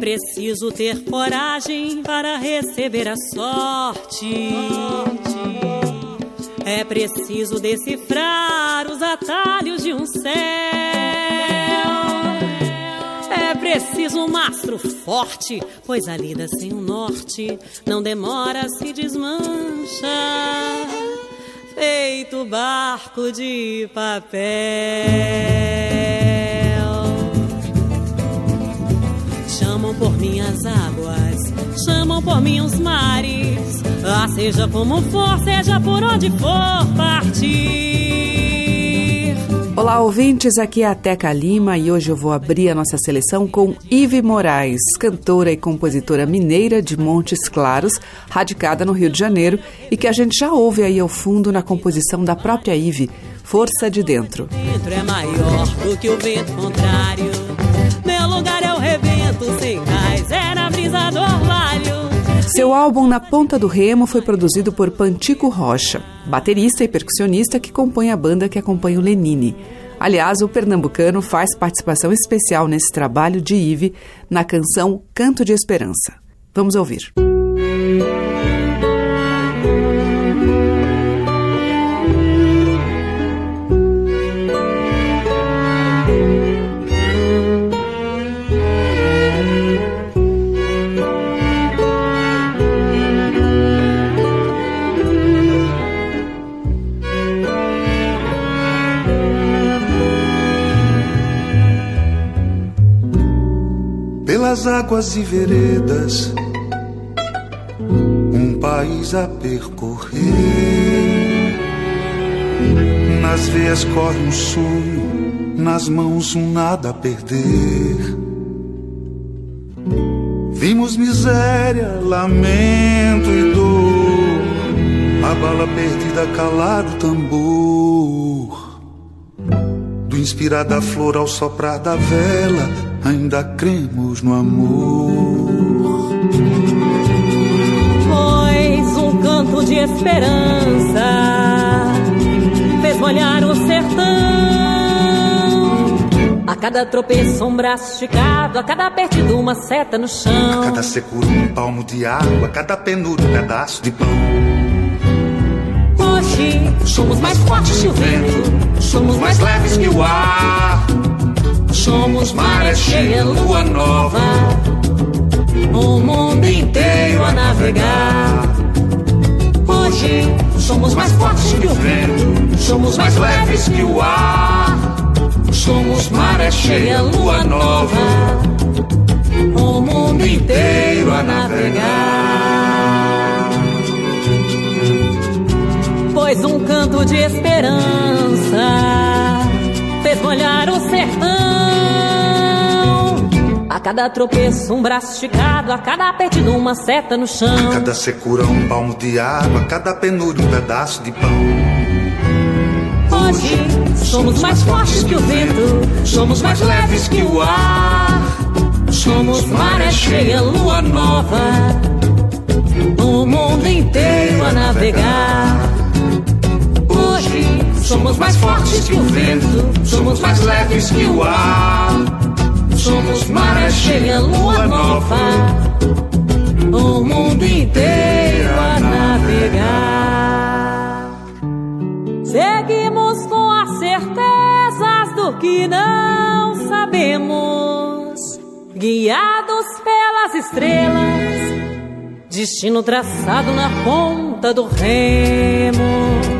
Preciso ter coragem para receber a sorte. É preciso decifrar os atalhos de um céu. É preciso um mastro forte, pois a lida sem um norte não demora, se desmancha. Feito barco de papel. Chamam por minhas águas, chamam por mim os mares. Ah, seja como for, seja por onde for partir. Olá, ouvintes, aqui é a Teca Lima e hoje eu vou abrir a nossa seleção com Ive Moraes, cantora e compositora mineira de Montes Claros, radicada no Rio de Janeiro e que a gente já ouve aí ao fundo na composição da própria Ive, Força de Dentro. Dentro é maior do que o vento contrário. Meu lugar brisa do orvalho. Seu álbum Na Ponta do Remo foi produzido por Pantico Rocha, baterista e percussionista que compõe a banda que acompanha o Lenine. Aliás, o pernambucano faz participação especial nesse trabalho de Ive na canção Canto de Esperança. Vamos ouvir. Pelas águas e veredas, um país a percorrer. Nas veias corre um sonho, nas mãos um nada a perder. Vimos miséria, lamento e dor, a bala perdida calar o tambor. Do inspirar da flor ao soprar da vela, ainda cremos no amor. Pois um canto de esperança fez molhar o sertão. A cada tropeço, um braço esticado, a cada perdido, uma seta no chão. A cada secura um palmo de água, a cada penura um pedaço de pão. Hoje somos mais fortes que o vento, somos mais leves que o ar. Somos maré cheia, lua nova, o mundo inteiro a navegar. Hoje somos mais fortes que o vento, somos mais leves que o ar. Somos maré cheia, lua nova, o mundo inteiro a navegar. Pois um canto de esperança fez molhar A cada tropeço, um braço esticado, a cada apertido, uma seta no chão. A cada secura um palmo de água, a cada penura um pedaço de pão. Hoje somos mais fortes que o vento, somos mais leves que o ar. Somos maré cheia, lua nova, o mundo inteiro a navegar. Hoje somos mais fortes que o vento, somos mais leves que o ar. Somos maré cheia, lua nova, o mundo inteiro a navegar. Seguimos com as certezas do que não sabemos, guiados pelas estrelas, destino traçado na ponta do remo.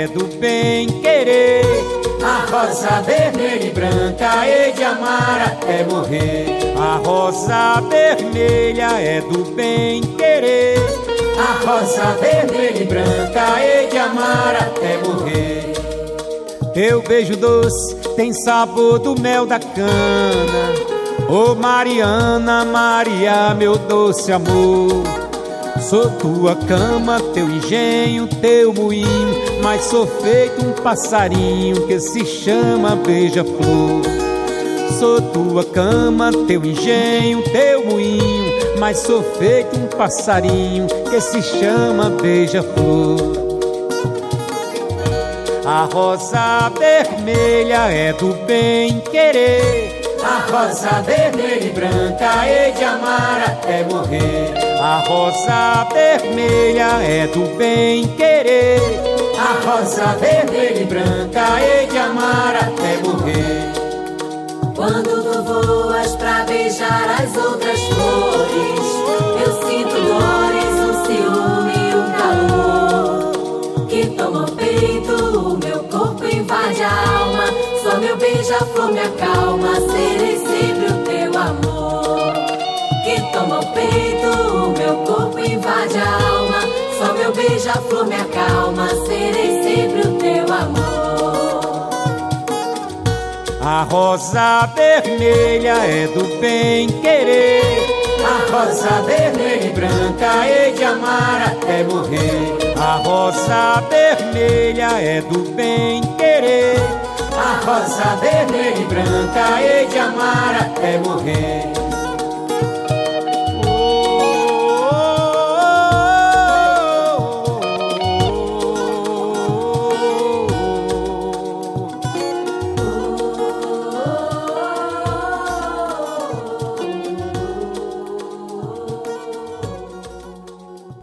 é do bem querer. A rosa vermelha e branca é de amar até morrer. A rosa vermelha é do bem querer. A rosa vermelha e branca é de amar até morrer. Teu beijo doce tem sabor do mel da cana. Ô oh, Mariana, Maria, meu doce amor. Sou tua cama, teu engenho, teu moinho, mas sou feito um passarinho que se chama beija-flor. Sou tua cama, teu engenho, teu moinho, mas sou feito um passarinho que se chama beija-flor. A rosa vermelha é do bem querer. A rosa vermelha e branca é de amar até morrer. A rosa vermelha é do bem querer. A rosa vermelha e branca hei de amar até morrer. Quando tu voas pra beijar as outras flores, eu sinto dores, um ciúme e um calor. Que toma o peito, o meu corpo invade a alma. Só meu beija-flor me acalma, serei sempre o teu. Que toma o peito, o meu corpo invade a alma. Só meu beija-flor me acalma, serei sempre o teu amor. A rosa vermelha é do bem querer. A rosa vermelha e branca hei de amar até morrer. A rosa vermelha é do bem querer. A rosa vermelha e branca hei de amar até morrer.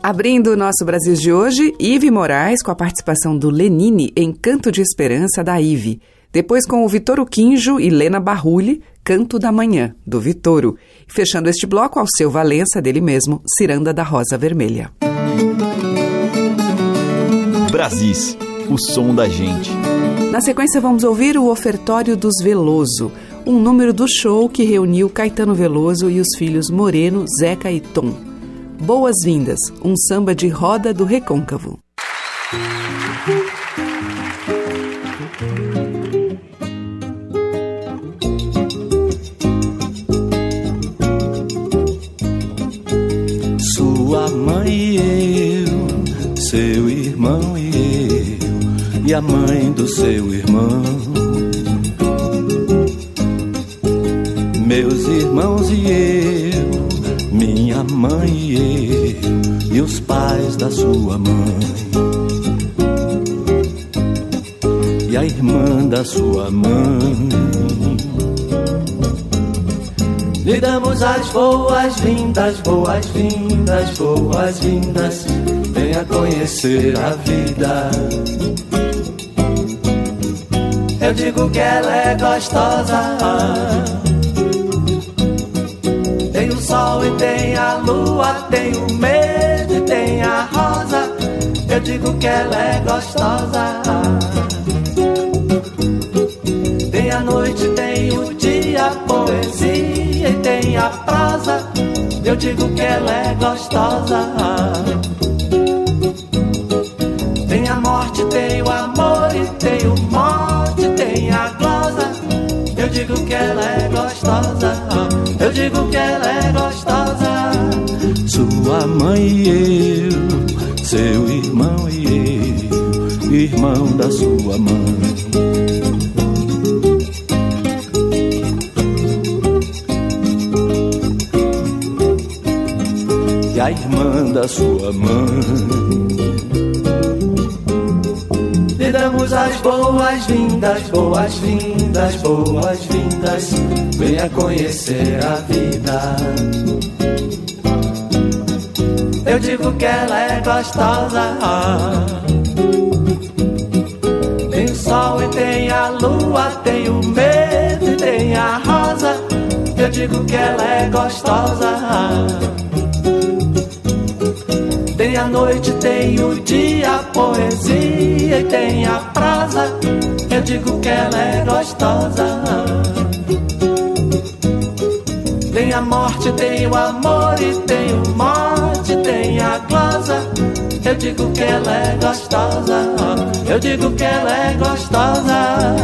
Abrindo o nosso Brasil de hoje, Ive Moraes com a participação do Lenine em Canto de Esperança da Ive. Depois com o Vitoro Quinjo e Lena Barrulli, Canto da Manhã, do Vitoro. E fechando este bloco, ao seu Valença, dele mesmo, Ciranda da Rosa Vermelha. Brasis, o som da gente. Na sequência, vamos ouvir o Ofertório dos Veloso, um número do show que reuniu Caetano Veloso e os filhos Moreno, Zeca e Tom. Boas-vindas, um samba de roda do recôncavo. Sua mãe e eu, seu irmão e eu, e a mãe do seu irmão. Meus irmãos e eu mãe e eu, e os pais da sua mãe, e a irmã da sua mãe. Lhe damos as boas-vindas, boas-vindas, boas-vindas. Venha conhecer a vida. Eu digo que ela é gostosa sol e tem a lua, tem o medo e tem a rosa. Eu digo que ela é gostosa. Tem a noite, tem o dia, poesia e tem a prosa. Eu digo que ela é gostosa. Tem a morte, tem o amor e tem o morte, tem a glosa. Eu digo que ela é gostosa. Eu digo que ela é gostosa. Sua mãe e eu, seu irmão e eu, irmão da sua mãe. E a irmã da sua mãe damos as boas-vindas, boas-vindas, boas-vindas. Venha conhecer a vida. Eu digo que ela é gostosa. Tem o sol e tem a lua, tem o medo e tem a rosa. Eu digo que ela é gostosa. A noite, tem o dia, a poesia e tem a prosa. Eu digo que ela é gostosa. Tem a morte, tem o amor e tem o morte, tem a glosa. Eu digo que ela é gostosa. Eu digo que ela é gostosa.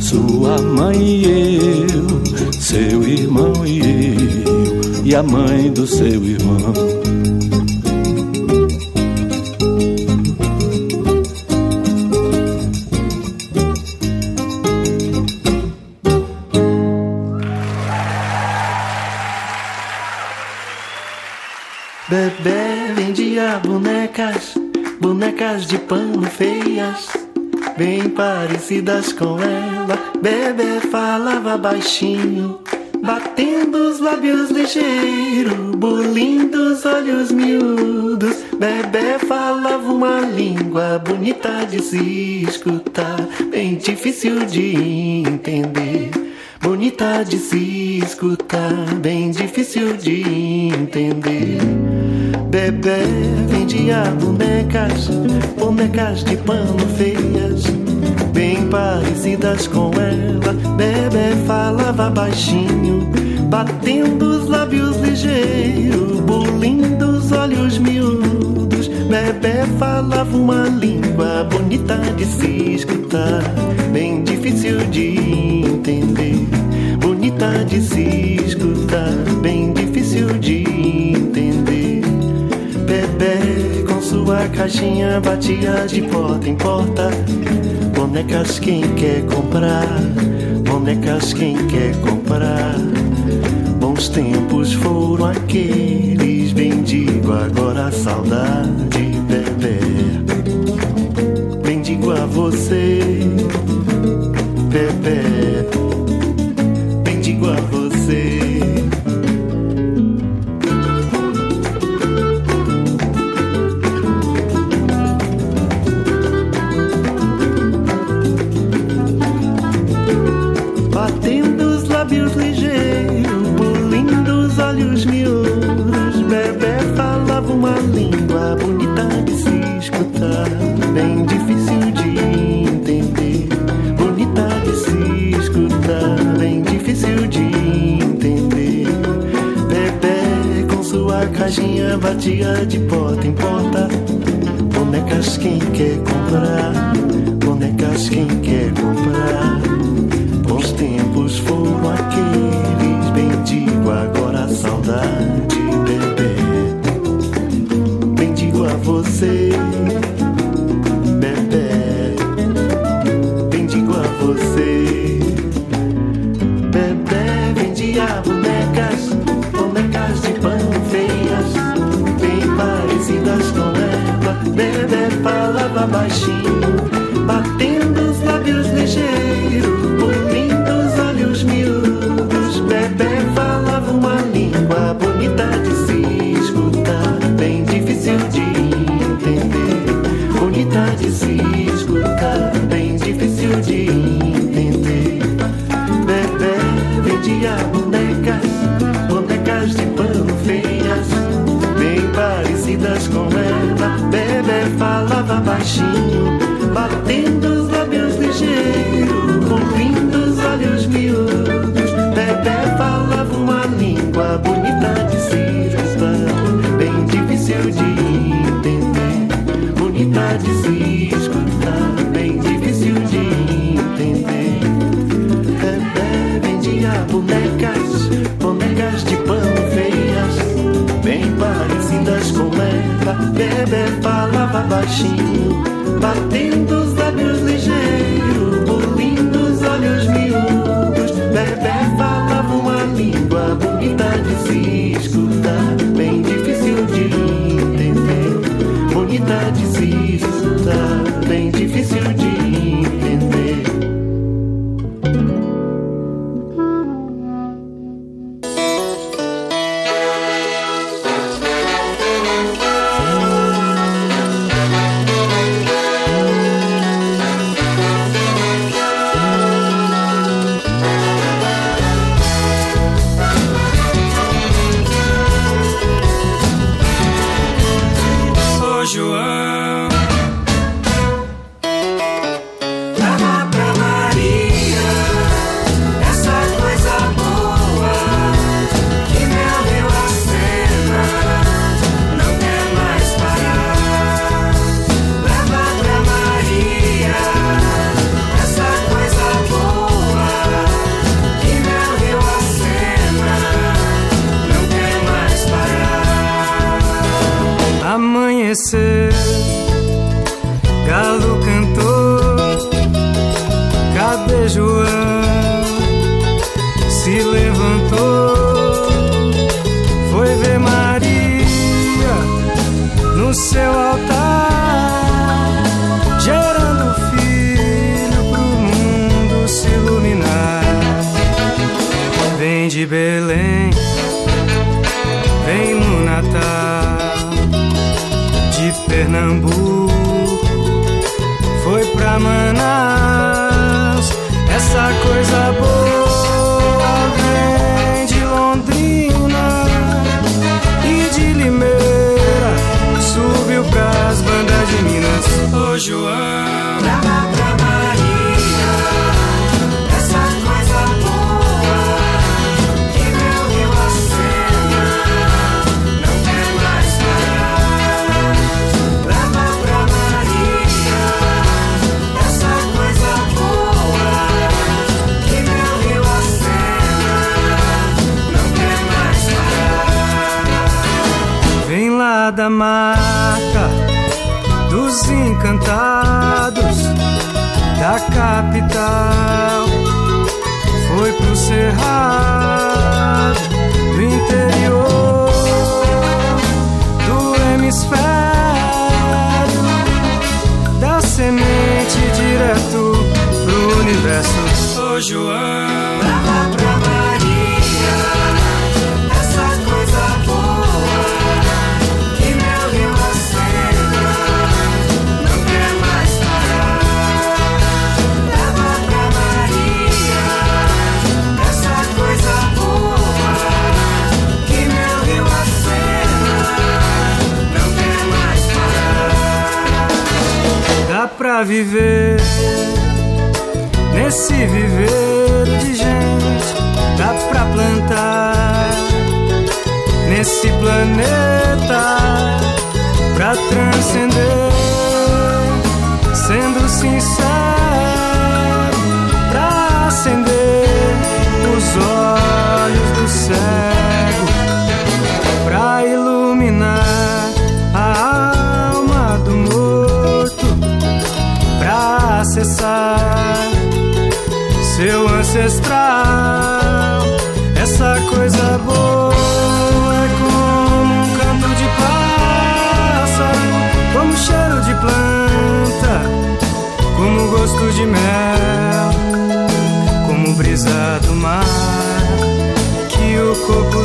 Sua mãe e eu, seu irmão e eu, e a mãe do seu irmão. Bonecas de pano feias, bem parecidas com ela. Bebê falava baixinho, batendo os lábios ligeiro, bolindo os olhos miúdos. Bebê falava uma língua bonita de se escutar, bem difícil de entender. Bonita de se escutar, bem difícil de entender. Bebê vendia bonecas, bonecas de pano feias, bem parecidas com ela. Bebê falava baixinho, batendo os lábios ligeiros, bulindo os olhos miúdos. Bebê falava uma língua bonita de se escutar, bem difícil de entender. Bonita de se escutar, bem difícil de Sua caixinha batia de porta em porta. Bonecas quem quer comprar, bonecas quem quer comprar. Bons tempos foram aqueles, bendigo agora a saudade, bebê. Bendigo a você, bebê. Batia de porta em porta. Bonecas quem quer comprar, bonecas quem quer comprar. Bons tempos foram aqueles, bendigo agora a saudade, bebê. Bendigo a você, bebê. Bendigo a você, falava baixinho, batendo os lábios ligeiros, batendo os lábios ligeiros, cobrindo os olhos miúdos. Bebê falava uma língua bonita de se escutar, bem difícil de entender. Bonita de se escutar, bem difícil de entender. Bebê vendia bonecas, bonecas de pano feias, bem parecidas com ela. Bebê falava baixinho, batendo os lábios ligeiros, pulindo os olhos miúdos. Bebê falava uma língua bonita de se escutar, bem difícil de entender. Bonita de escutar,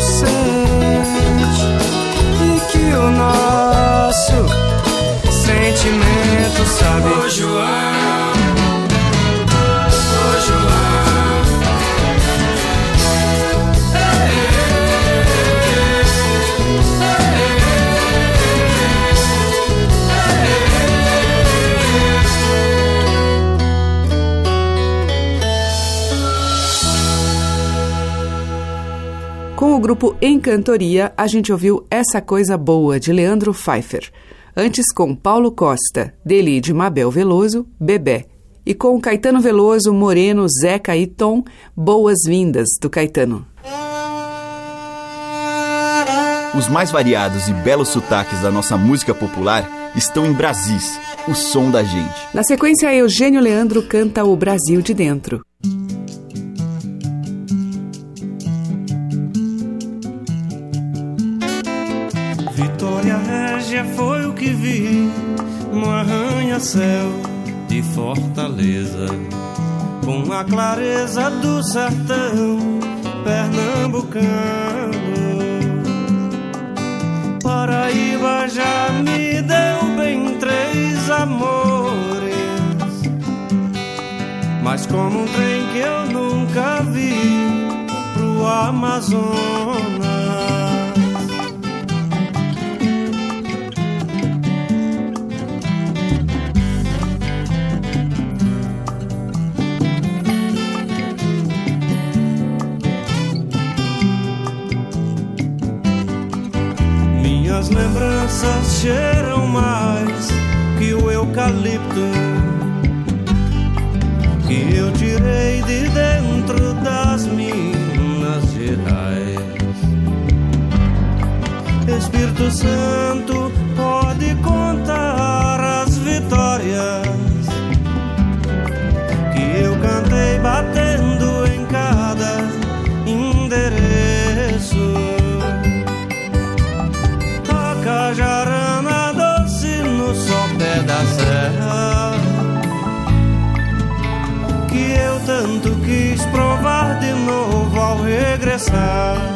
o grupo Encantoria, a gente ouviu Essa Coisa Boa, de Leandro Pfeiffer. Antes, com Paulo Costa, dele e de Mabel Veloso, Bebê. E com Caetano Veloso, Moreno, Zeca e Tom, Boas-Vindas, do Caetano. Os mais variados e belos sotaques da nossa música popular estão em Brasis, o som da gente. Na sequência, Eugênio Leandro canta O Brasil de Dentro. Régia foi o que vi no arranha-céu de Fortaleza, com a clareza do sertão pernambucano. Paraíba já me deu bem três amores, mas como um trem que eu nunca vi pro Amazonas. Lembranças cheiram mais que o eucalipto que eu tirei de dentro das Minas Gerais. Espírito Santo passar.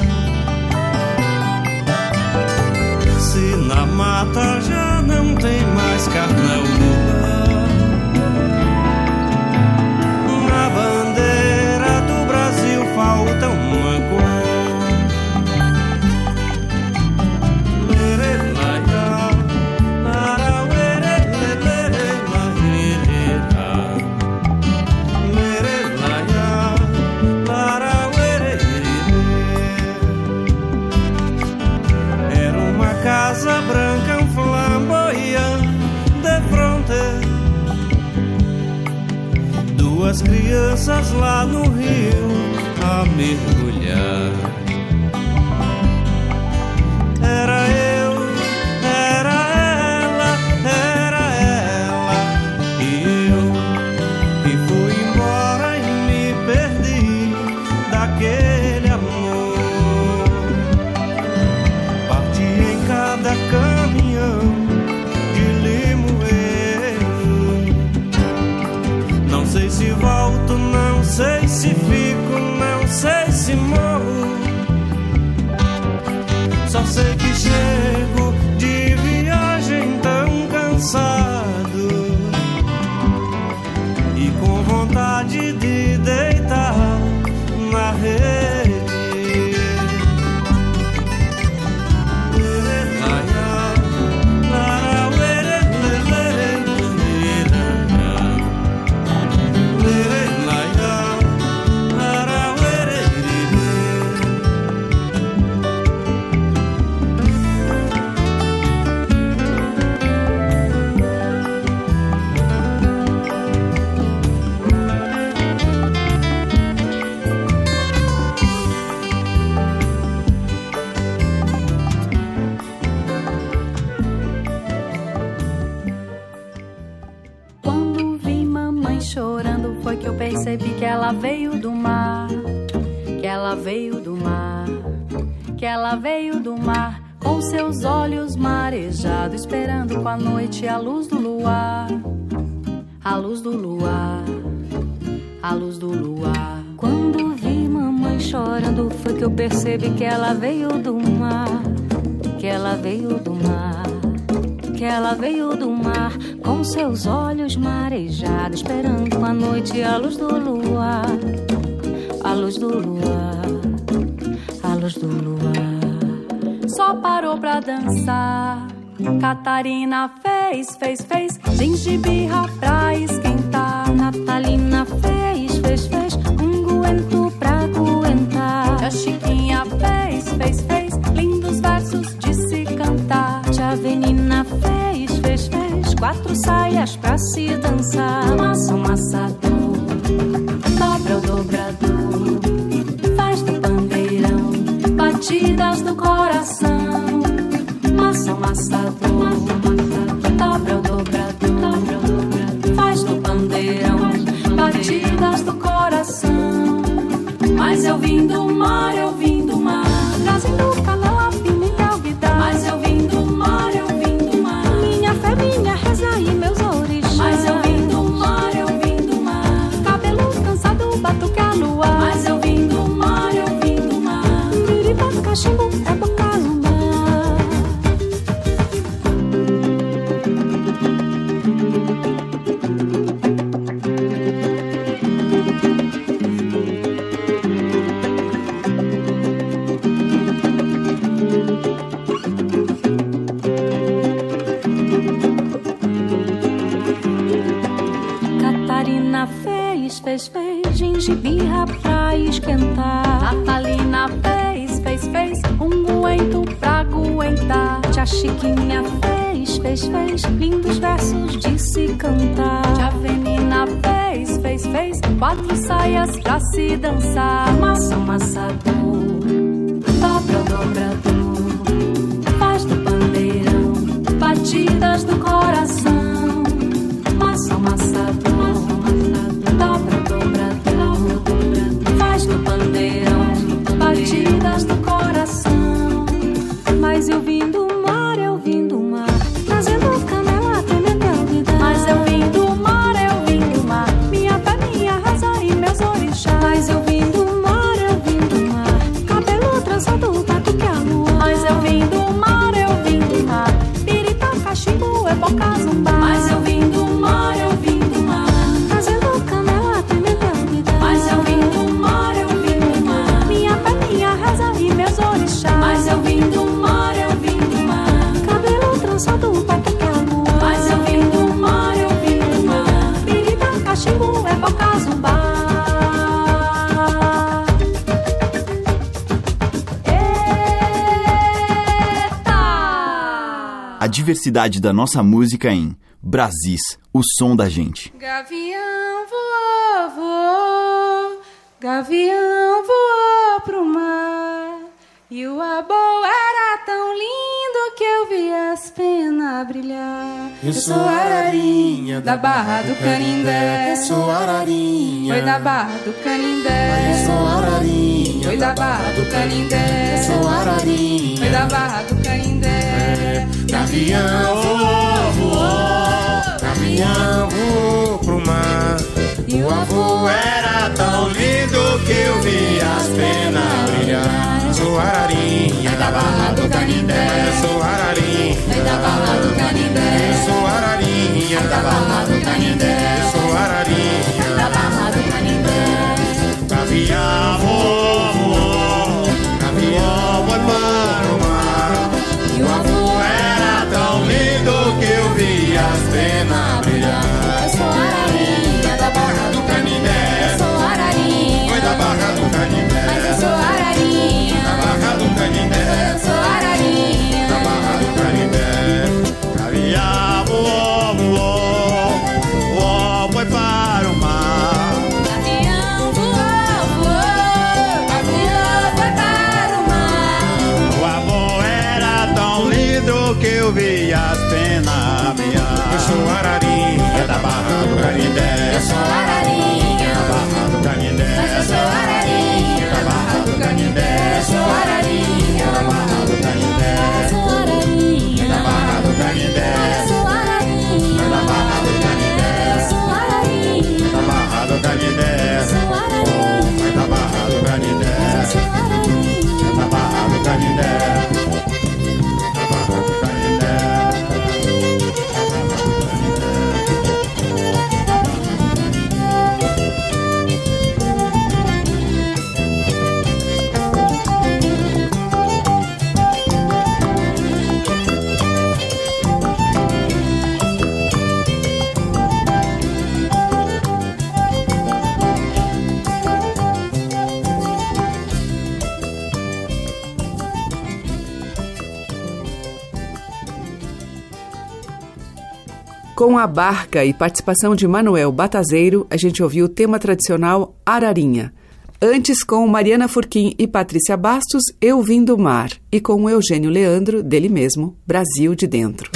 Duas crianças lá no rio a mergulhar. Noite a luz do luar, a luz do luar, a luz do luar. Quando vi mamãe chorando, foi que eu percebi que ela veio do mar, que ela veio do mar que ela veio do mar com seus olhos marejados, esperando a noite a luz do luar, a luz do luar, a luz do luar. Só parou pra dançar. Catarina fez, fez, fez, gengibirra pra esquentar. Natalina fez, fez, fez, um guento pra aguentar. A Chiquinha fez, fez, fez, lindos versos de se cantar. Tia Venina fez, fez, fez, quatro saias pra se dançar. Massa, amassador, dobra o dobrador, faz do pandeirão, batidas do coração. Massa, amassador, dobra o dobrador, faz do pandeirão, batidas do coração. Mas eu vim do mar, eu vim do mar, trazendo canela, fez, fez, gengibirra pra esquentar. Natalina fez, fez, fez unguento pra aguentar. Tia Chiquinha fez, fez, fez lindos versos de se cantar. Tia Venina fez, fez, fez quatro saias pra se dançar. Massa, amassador, dobra dobrador, faz do pandeirão, batidas do coração. Massa, amassador, batidas diversidade da nossa música em Brasis, o som da gente. Gavião voou, voou, gavião voou pro mar. E o abou era tão lindo que eu vi as penas brilhar. Eu sou ararinha da Barra do Canindé. Eu sou ararinha. Foi da Barra do Canindé. Eu sou ararinha. Foi da Barra do Canindé. Eu sou ararinha. Foi da Barra do Canindé. Gavião voou, voou, gavião voou pro mar. O avô era tão lindo que eu vi as penas brilhar. Sou ararinha da Barra do Canindé. Com a barca e participação de Manuel Batazeiro, a gente ouviu o tema tradicional Ararinha. Antes, com Mariana Furquim e Patrícia Bastos, Eu Vim do Mar. E com o Eugênio Leandro, dele mesmo, Brasil de Dentro.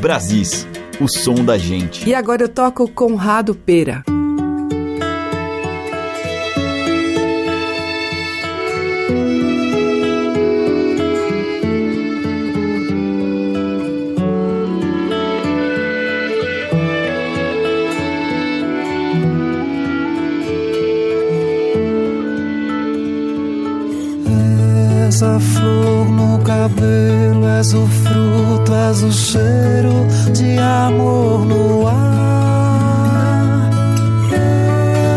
Brasis, o som da gente. E agora eu toco Conrado Pera. A flor no cabelo, és o fruto, és o cheiro de amor no ar.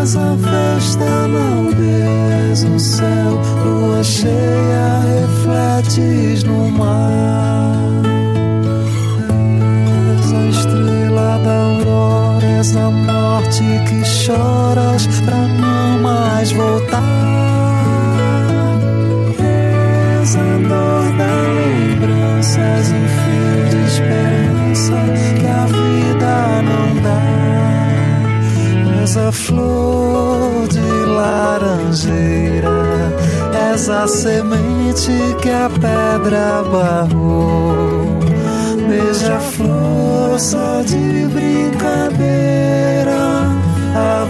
És a festa na aldeia, o céu, lua cheia, refletes no mar. És a estrela da aurora, és a morte que choras pra não mais voltar. Flor de laranjeira, és a semente que a pedra barrou. Beija-flor só de brincadeira, a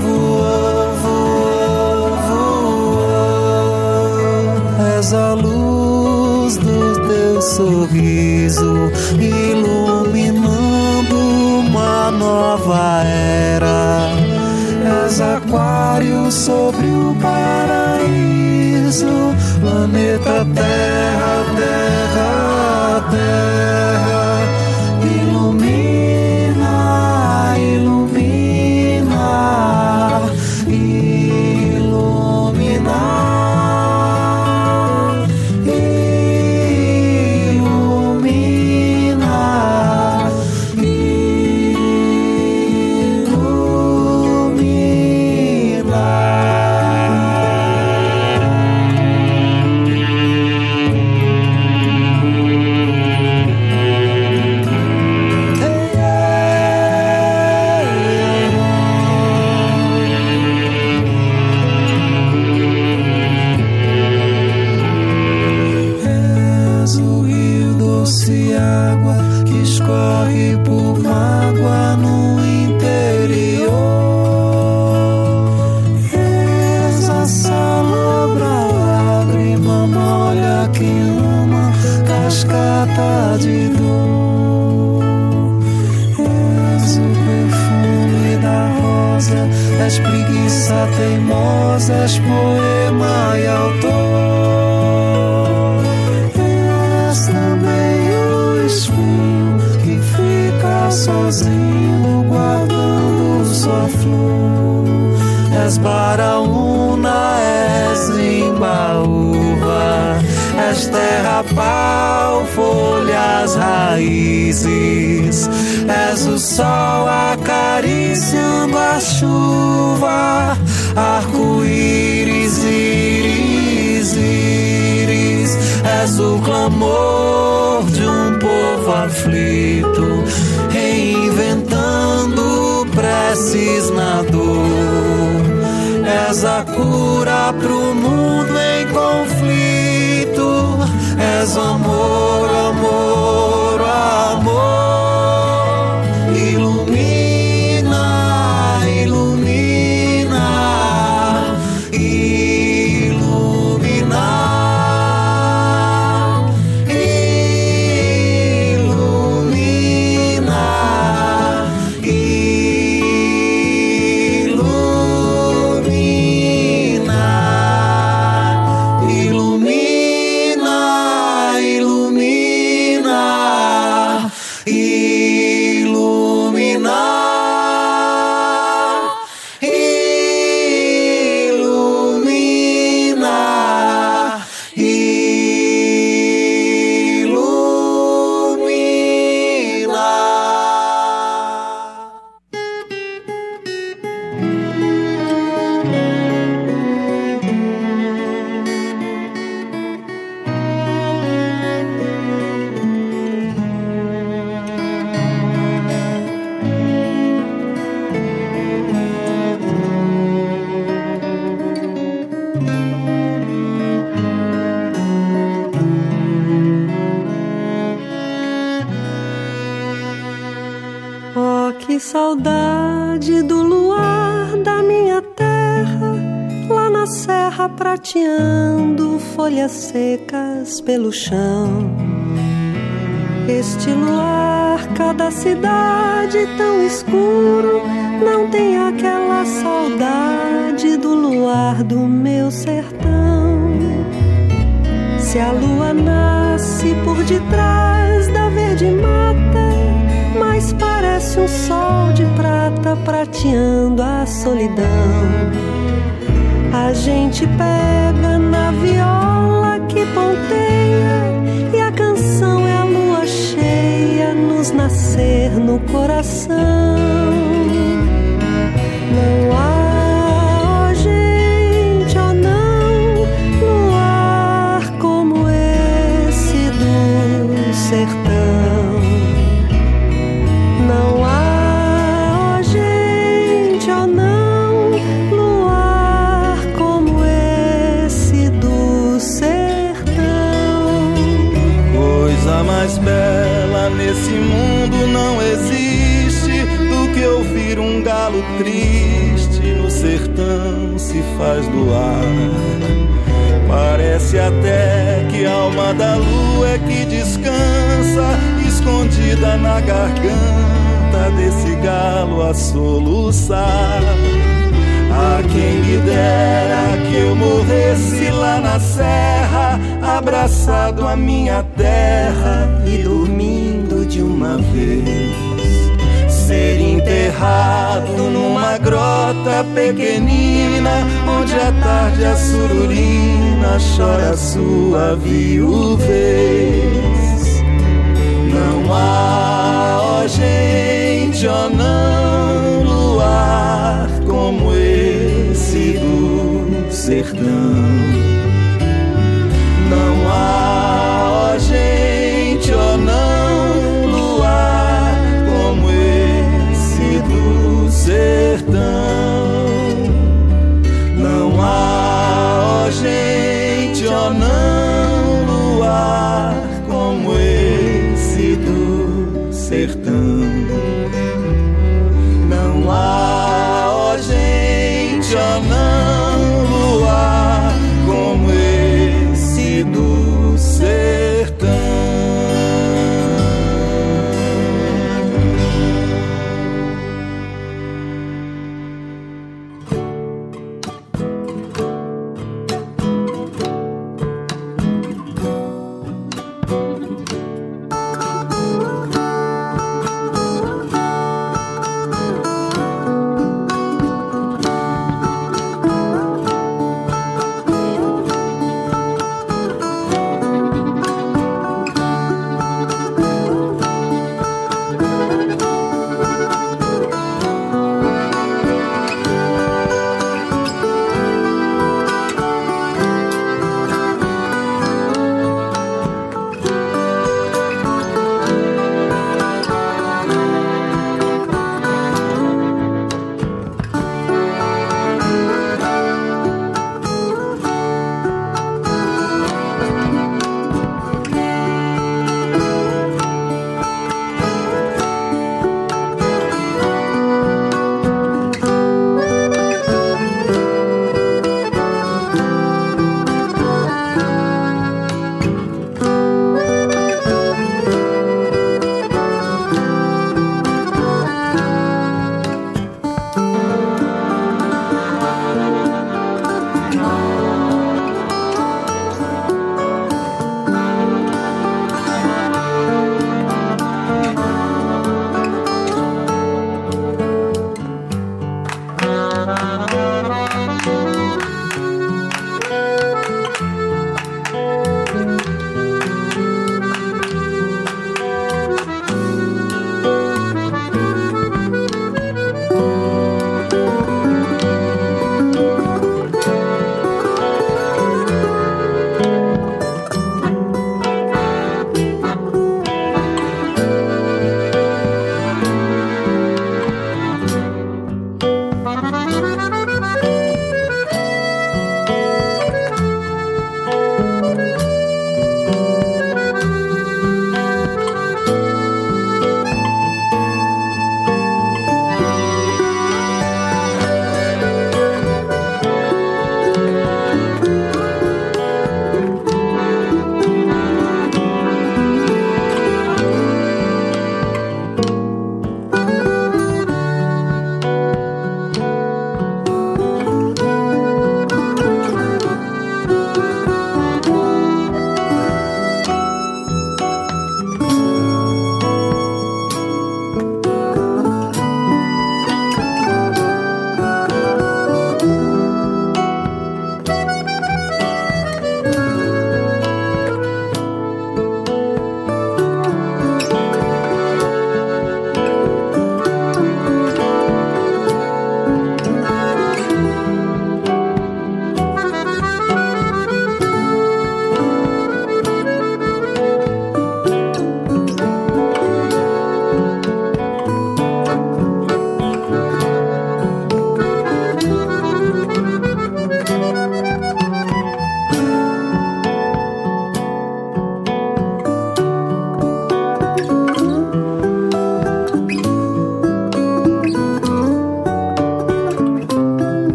és terra, pau, folhas, raízes. És o sol acariciando a chuva, arco-íris, íris, íris. És o clamor de um povo aflito, reinventando preces na dor. És a cura pro mundo someone que saudade do luar da minha terra, lá na serra prateando folhas secas pelo chão. Este luar, cada cidade tão escuro, não tem aquela saudade do luar do meu sertão. Se a lua nasce por detrás da verde mata, mas parece um sol de prata prateando a solidão. A gente pega na viola que ponteia e a canção é a lua cheia nos nascer no coração. Faz do ar. Parece até que a alma da lua é que descansa, escondida na garganta desse galo a soluçar. A quem me dera que eu morresse lá na serra, abraçado à minha terra e dormindo de uma vez. Ser enterrado pequenina, onde à tarde a sururina chora sua viuvez. Não há, ó gente, ó não, luar como esse do sertão. Não há, ó gente, ó não, luar como esse do sertão. gente, ó oh, não.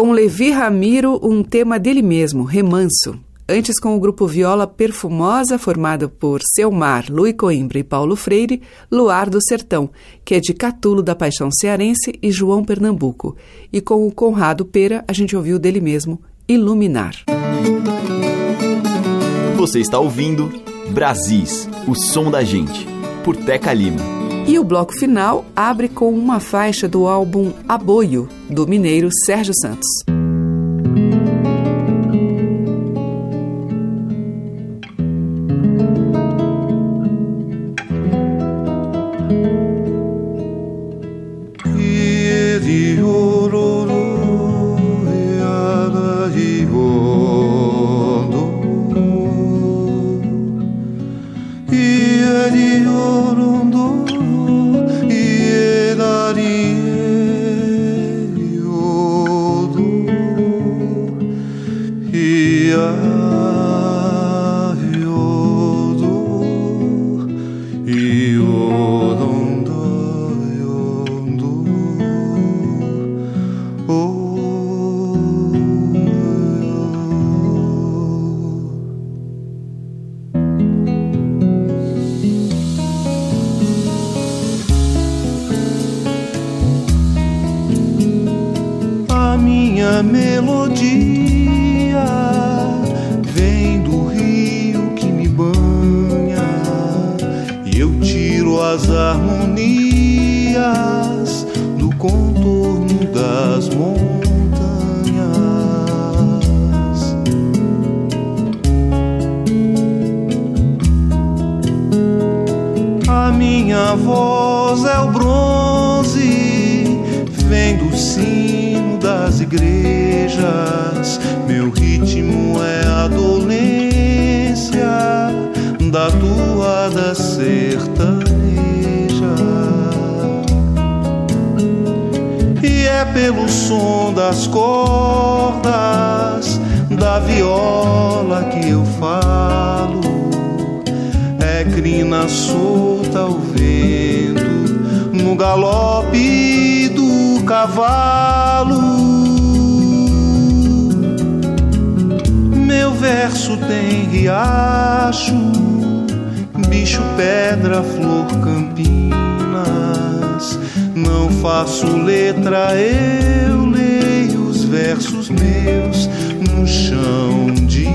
Com Levi Ramiro, um tema dele mesmo, Remanso. Antes, com o grupo Viola Perfumosa, formado por Selmar, Luiz Coimbra e Paulo Freire, Luar do Sertão, que é de Catulo da Paixão Cearense e João Pernambuco. E com o Conrado Pera, a gente ouviu dele mesmo, Iluminar. Você está ouvindo Brasis, o som da gente, por Teca Lima. E o bloco final abre com uma faixa do álbum Aboio, do mineiro Sérgio Santos. minha melodia vem do rio que me banha e eu tiro as harmonias do contorno das montanhas. A minha voz é o bronze, vem do cimo igrejas. Meu ritmo é a dolência da toada sertaneja. E é pelo som das cordas da viola que eu falo. É crina solta ao vento no galope do cavalo. universo tem riacho, bicho, pedra, flor, campinas. Não faço letra, eu leio os versos meus no chão de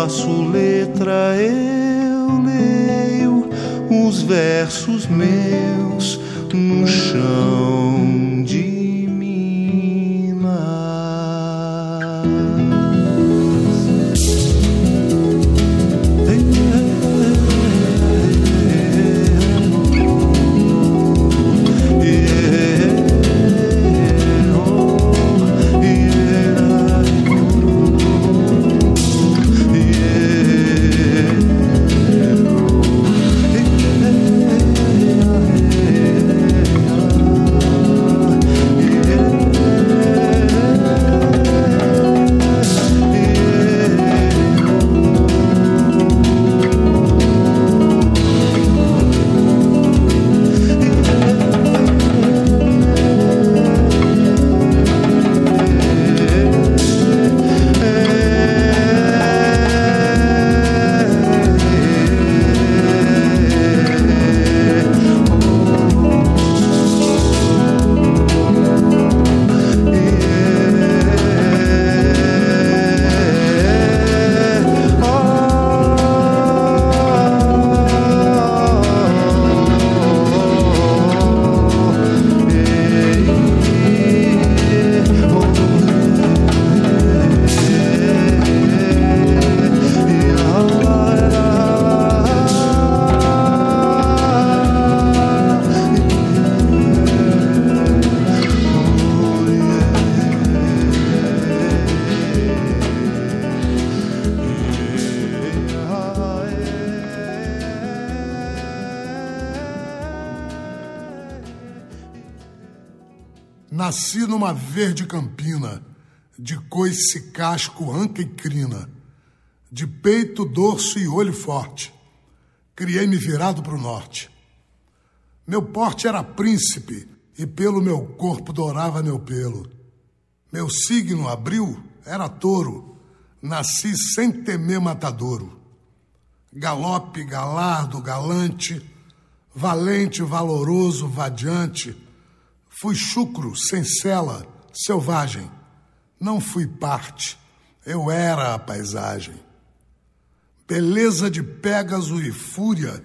faço letra, eu leio os versos meus no chão. Verde campina, de coice casco, anca e crina, de peito, dorso e olho forte. Criei-me virado para o norte. Meu porte era príncipe, e pelo meu corpo dourava meu pelo. Meu signo, abril, era touro, nasci sem temer matadouro. Galope, galardo, galante, valente, valoroso, vadiante Fui chucro, sem cela, selvagem. Não fui parte, eu era a paisagem. Beleza de Pégaso e fúria,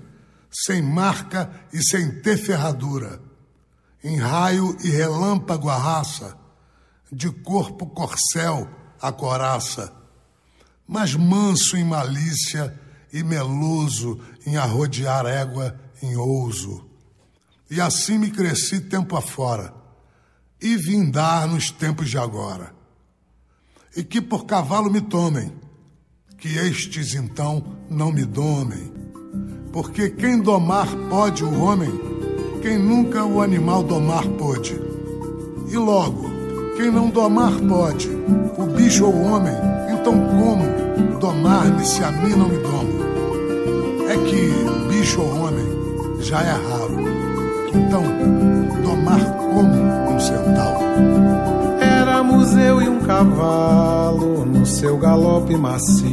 sem marca e sem ter ferradura. Em raio e relâmpago a raça, de corpo corcel a coraça. Mas manso em malícia e meloso em arrodear égua em ouso e assim me cresci tempo afora, e vim dar nos tempos de agora. E que por cavalo me tomem, que estes então não me domem. Porque quem domar pode o homem, quem nunca o animal domar pôde. E logo, quem não domar pode, o bicho ou o homem, então como domar-me se a mim não me domo? É que bicho ou homem já é raro então domar como centauro. Éramos eu e um cavalo no seu galope macio,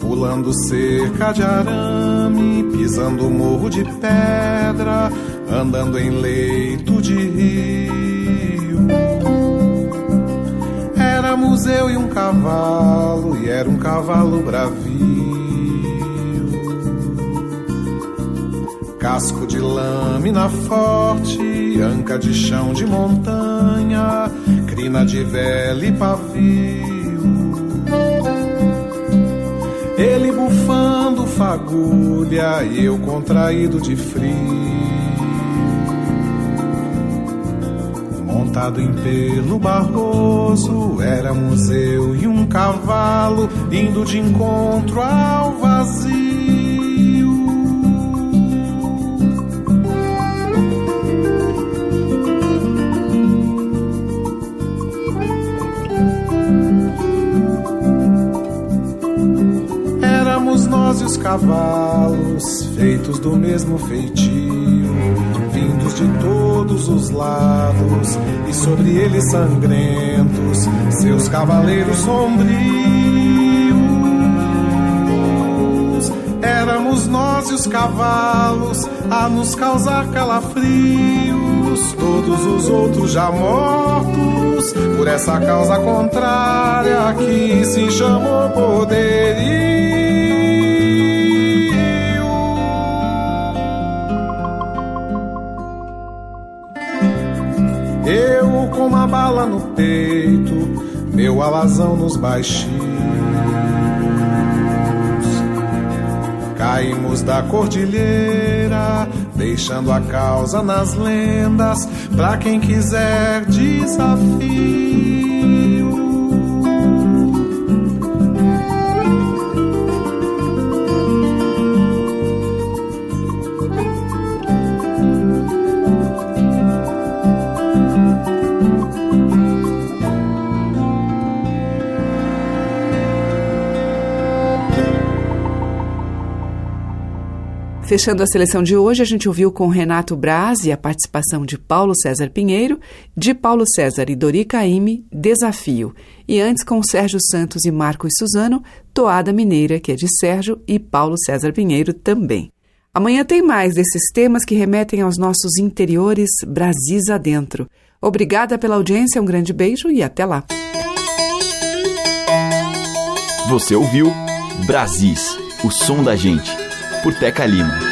pulando cerca de arame, pisando morro de pedra, andando em leito de rio. Éramos eu e um cavalo, e era um cavalo bravio Casco de lâmina forte, anca de chão de montanha, crina de vela e pavio. Ele bufando fagulha e eu contraído de frio. Montado em pelo barroso, éramos eu e um cavalo indo de encontro ao vazio. Cavalos, feitos do mesmo feitio, vindos de todos os lados, e sobre eles sangrentos, seus cavaleiros sombrios. Éramos nós e os cavalos a nos causar calafrios, todos os outros já mortos, por essa causa contrária que se chamou poderio. Uma bala no peito, meu alazão nos baixinhos. Caímos da cordilheira, deixando a causa nas lendas, pra quem quiser desafio. Fechando a seleção de hoje, a gente ouviu com Renato Braz e a participação de Paulo César Pinheiro, de Paulo César e Dori Caime, Desafio. E antes com Sérgio Santos e Marcos Suzano, Toada Mineira, que é de Sérgio e Paulo César Pinheiro também. Amanhã tem mais desses temas que remetem aos nossos interiores Brasis adentro. Obrigada pela audiência, um grande beijo e até lá. Você ouviu Brasis, o som da gente por Teca Lima.